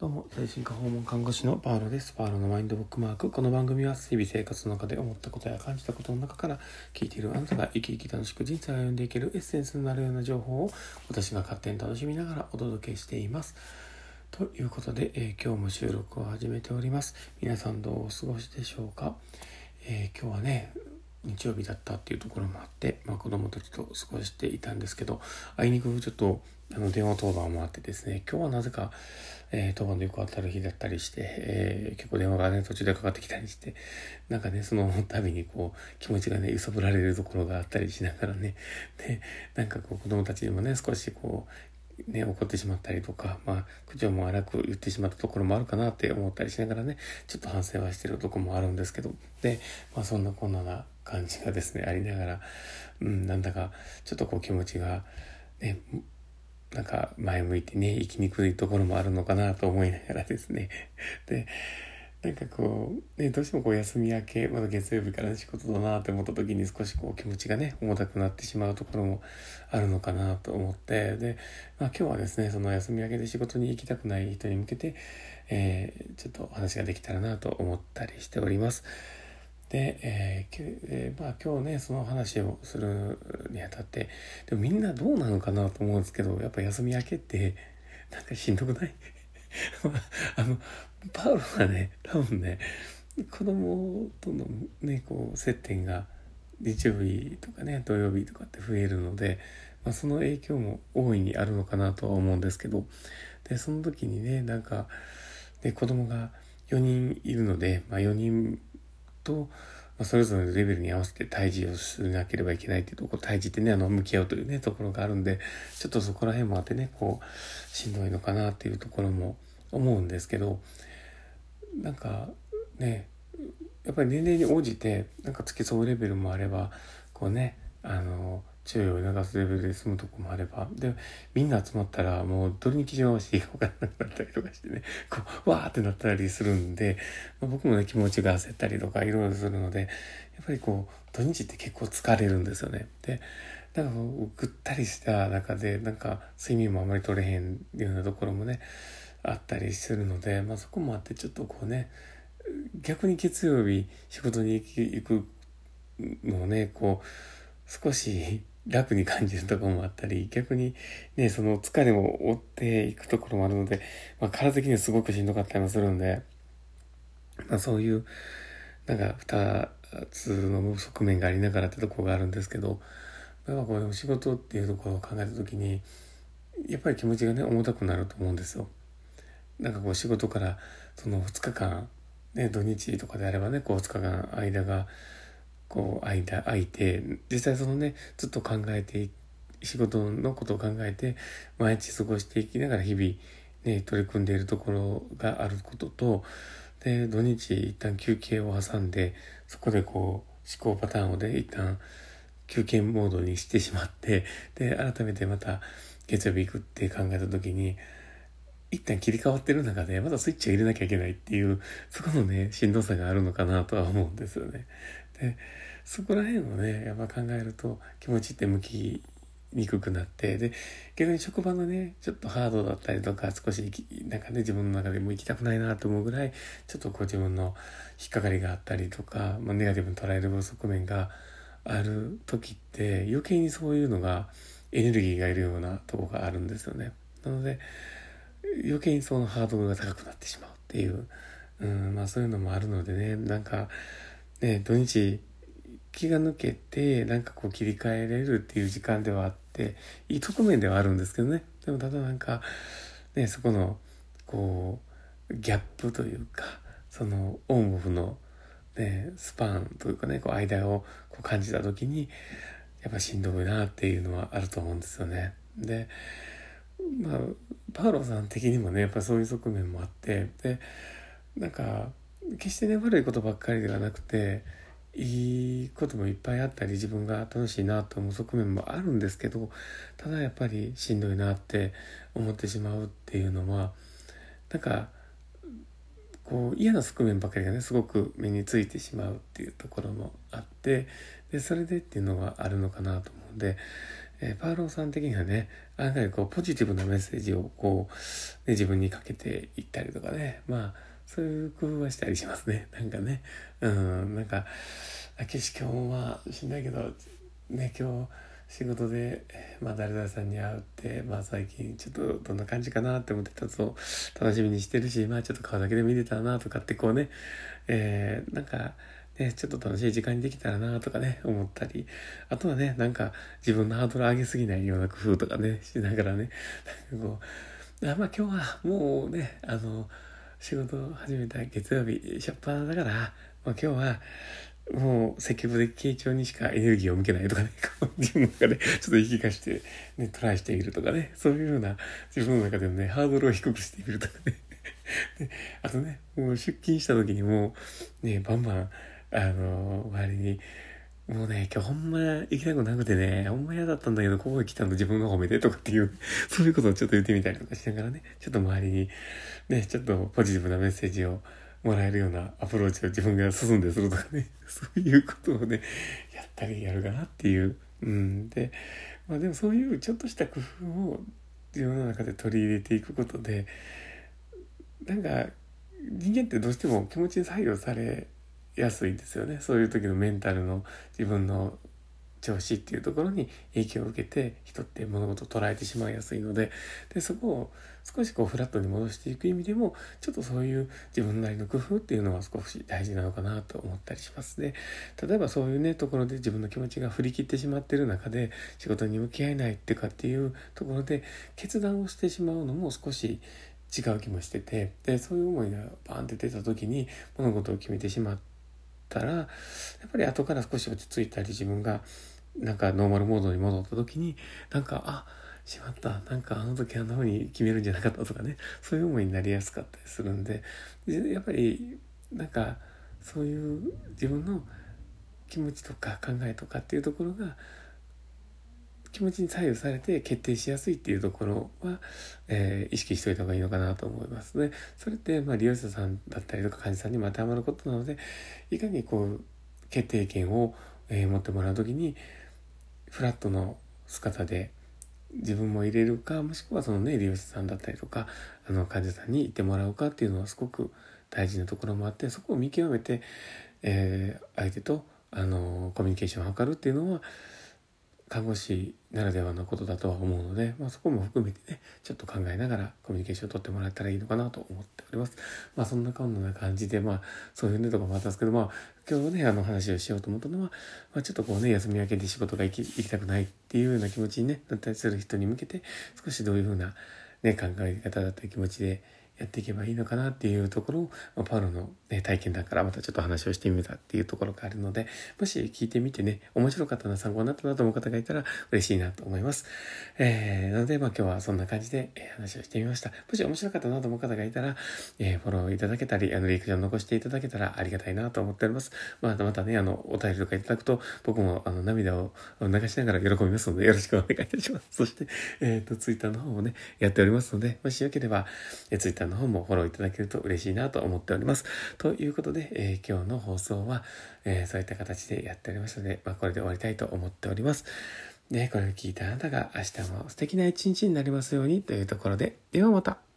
どうも、精神科訪問看護師のパーロです。パーロのマインドブックマーク。この番組は日々生活の中で思ったことや感じたことの中から聞いているあなたが生き生き楽しく人生を歩んでいけるエッセンスになるような情報を私が勝手に楽しみながらお届けしています。ということで、えー、今日も収録を始めております。皆さんどうお過ごしでしょうか、えー、今日はね、日曜日だったっていうところもあって、まあ、子供たちと過ごしていたんですけど、あいにくちょっとあの電話当番もあってですね、今日はなぜか、えー、当番でよく当たる日だったりして、えー、結構電話がね、途中でかかってきたりして、なんかね、その度にこう、気持ちがね、揺さぶられるところがあったりしながらね、で、なんかこう、子供たちにもね、少しこう、ね、怒ってしまったりとか、まあ、口調も荒く言ってしまったところもあるかなって思ったりしながらね、ちょっと反省はしてるとこもあるんですけど、で、まあ、そんなこんなな感じがですね、ありながら、うん、なんだか、ちょっとこう気持ちが、ね、なんか前向いてね、生きにくいところもあるのかなと思いながらですね。で、なんかこう、ね、どうしてもこう休み明け、まだ月曜日からの仕事だなって思った時に少しこう気持ちがね、重たくなってしまうところもあるのかなと思って、で、まあ今日はですね、その休み明けで仕事に行きたくない人に向けて、えー、ちょっとお話ができたらなと思ったりしております。で、えーえー、まあ今日ね、その話をするにあたって、でもみんなどうなのかなと思うんですけど、やっぱ休み明けって、なんかしんどくない？あの、パウロはね、多分ね、子供とのね、こう、接点が日曜日とかね、土曜日とかって増えるので、まあ、その影響も大いにあるのかなとは思うんですけど、で、その時にね、なんか、で、子供が4人いるので、まあ4人と、ま、それぞれのレベルに合わせて退治をしなければいけないっていうところ、退治ってね、あの、向き合うというね、ところがあるんで、ちょっとそこら辺もあってね、こう、しんどいのかなっていうところも思うんですけど、なんか、ね、やっぱり年齢に応じて、なんか付き添うレベルもあれば、こうね、あの、注意を促すレベルで済むとこもあれば、で、みんな集まったらもうどれに基準を合わせていいか分からなくなったりとかしてね、こう、わーってなったりするんで、まあ、僕もね、気持ちが焦ったりとかいろいろするので、やっぱりこう、土日って結構疲れるんですよね。で、なんかぐったりした中で、なんか睡眠もあまり取れへんようなところもね、あったりするので、まあそこもあってちょっとこうね、逆に月曜日仕事に行くのをね、こう、少し楽に感じるところもあったり、逆にね、その疲れも追っていくところもあるので、まあ、体的にはすごくしんどかったりもするんで、まあ、そういう、なんか二つの側面がありながらってところがあるんですけど、まあ、この仕事っていうところを考えた時に、やっぱり気持ちがね、重たくなると思うんですよ。なんかこう仕事からその2日間、ね、土日とかであればね、こう2日間間がこう間空いて実際そのねずっと考えて仕事のことを考えて毎日過ごしていきながら日々ね取り組んでいるところがあることとで土日一旦休憩を挟んでそこでこう思考パターンをね一旦休憩モードにしてしまってで改めてまた月曜日行くって考えた時に一旦切り替わってる中でまだスイッチを入れなきゃいけないっていうそこのねしんどさがあるのかなとは思うんですよね。でそこら辺をねやっぱ考えると気持ちって向きにくくなってで逆に職場のねちょっとハードだったりとか少しなんかね自分の中でも行きたくないなと思うぐらいちょっとこう自分の引っかかりがあったりとか、まあ、ネガティブに捉える側面がある時って余計にそういうのがエネルギーがいるようなとこがあるんですよね。なので余計にそのハードルが高くなってしまうっていう、うん、まあそういうのもあるのでね。なんかね、土日気が抜けてなんかこう切り替えれるっていう時間ではあっていい側面ではあるんですけどね。でもただなんかねそこのこうギャップというかそのオンオフの、ね、スパンというかねこう間をこう感じた時にやっぱしんどいなっていうのはあると思うんですよね。でまあパウロさん的にもねやっぱそういう側面もあってでなんか決してね悪いことばっかりではなくていいこともいっぱいあったり自分が楽しいなと思う側面もあるんですけどただやっぱりしんどいなって思ってしまうっていうのはなんかこう嫌な側面ばかりがねすごく目についてしまうっていうところもあってでそれでっていうのはあるのかなと思うんでえ、パーローさん的にはね、案外こう、ポジティブなメッセージをこう、ね、自分にかけていったりとかね、まあ、そういう工夫はしたりしますね。なんかね、うん、なんか、あけし今日もまあ、しんないけど、ね、今日、仕事で、まあ、誰々さんに会うって、まあ、最近ちょっとどんな感じかなって思ってたと楽しみにしてるし、まあ、ちょっと顔だけで見れたなとかってこうね、えー、なんか、ね、ちょっと楽しい時間にできたらなとかね、思ったり、あとはね、なんか自分のハードル上げすぎないような工夫とかね、しながらね、なんかこう、あまあ今日はもうね、あの、仕事始めた月曜日、しょっぱなだから、まあ今日は、もう積極的傾聴にしかエネルギーを向けないとかね、自分の中でちょっと言い聞かして、ね、トライしてみるとかね、そういうような自分の中でのね、ハードルを低くしてみるとかね。であとね、もう出勤した時にもう、ね、バンバン、あの、周りに、もうね、今日ほんま行きたくなくてね、ほんま嫌だったんだけど、ここへ来たの自分が褒めてとかっていう、そういうことをちょっと言ってみたりとかしながらね、ちょっと周りに、ね、ちょっとポジティブなメッセージをもらえるようなアプローチを自分が進んでするとかね、そういうことをね、やったりやるかなっていう。うん。で、まあでもそういうちょっとした工夫を自分の中で取り入れていくことで、なんか人間ってどうしても気持ちに左右されやすいんですよね。そういう時のメンタルの自分の調子っていうところに影響を受けて人って物事を捉えてしまいやすいのででそこを少しこうフラットに戻していく意味でもちょっとそういう自分なりの工夫っていうのは少し大事なのかなと思ったりしますね。例えばそういうねところで自分の気持ちが振り切ってしまってる中で仕事に向き合えないってかっていうところで決断をしてしまうのも少し違う気もしててでそういう思いがバーンって出た時に物事を決めてしまってたらやっぱり後から少し落ち着いたり自分がなんかノーマルモードに戻った時になんかあしまった。なんかあの時あんな風に決めるんじゃなかったとかね。そういう思いになりやすかったりするんでやっぱりなんかそういう自分の気持ちとか考えとかっていうところが気持ちに左右されて決定しやすいっていうところは、えー、意識しといた方がいいのかなと思いますね。それって、まあ、利用者さんだったりとか患者さんにも当てはまることなので、いかにこう、決定権を、えー、持ってもらうときに、フラットの姿で自分も入れるか、もしくはそのね、利用者さんだったりとか、あの、患者さんに行ってもらうかっていうのはすごく大事なところもあって、そこを見極めて、えー、相手と、あの、コミュニケーションを図るっていうのは、看護師ならではのことだとは思うので、まあ、そこも含めてねちょっと考えながらコミュニケーションを取ってもらえたらいいのかなと思っております。まあそんなこんな感じでまあそういうねとかもあったんですけどまあ今日ねあの話をしようと思ったのは、まあ、ちょっとこうね休み明けで仕事が行き行きたくないっていうような気持ちに、ね、なったりする人に向けて少しどういうふうな、ね、考え方だったり気持ちでやっていけばいいのかなっていうところを、ま、パウロの、ね、体験談からまたちょっと話をしてみたっていうところがあるので、もし聞いてみてね、面白かったな、参考になったなと思う方がいたら嬉しいなと思います。えー、なので、まあ今日はそんな感じで、え、話をしてみました。もし面白かったなと思う方がいたら、えー、フォローいただけたり、あの、リクション残していただけたらありがたいなと思っております。またまたね、あの、お便りとかいただくと、僕もあの、涙を流しながら喜びますので、よろしくお願いいたします。そして、えっ、ー、と、ツイッターの方もね、やっておりますので、もしよければ、えー、ツイッターの方もフォローいただけると嬉しいなと思っております。ということで、えー、今日の放送は、えー、そういった形でやっておりますので、まあ、これで終わりたいと思っております。で、これを聞いたあなたが明日も素敵な一日になりますようにというところで、ではまた。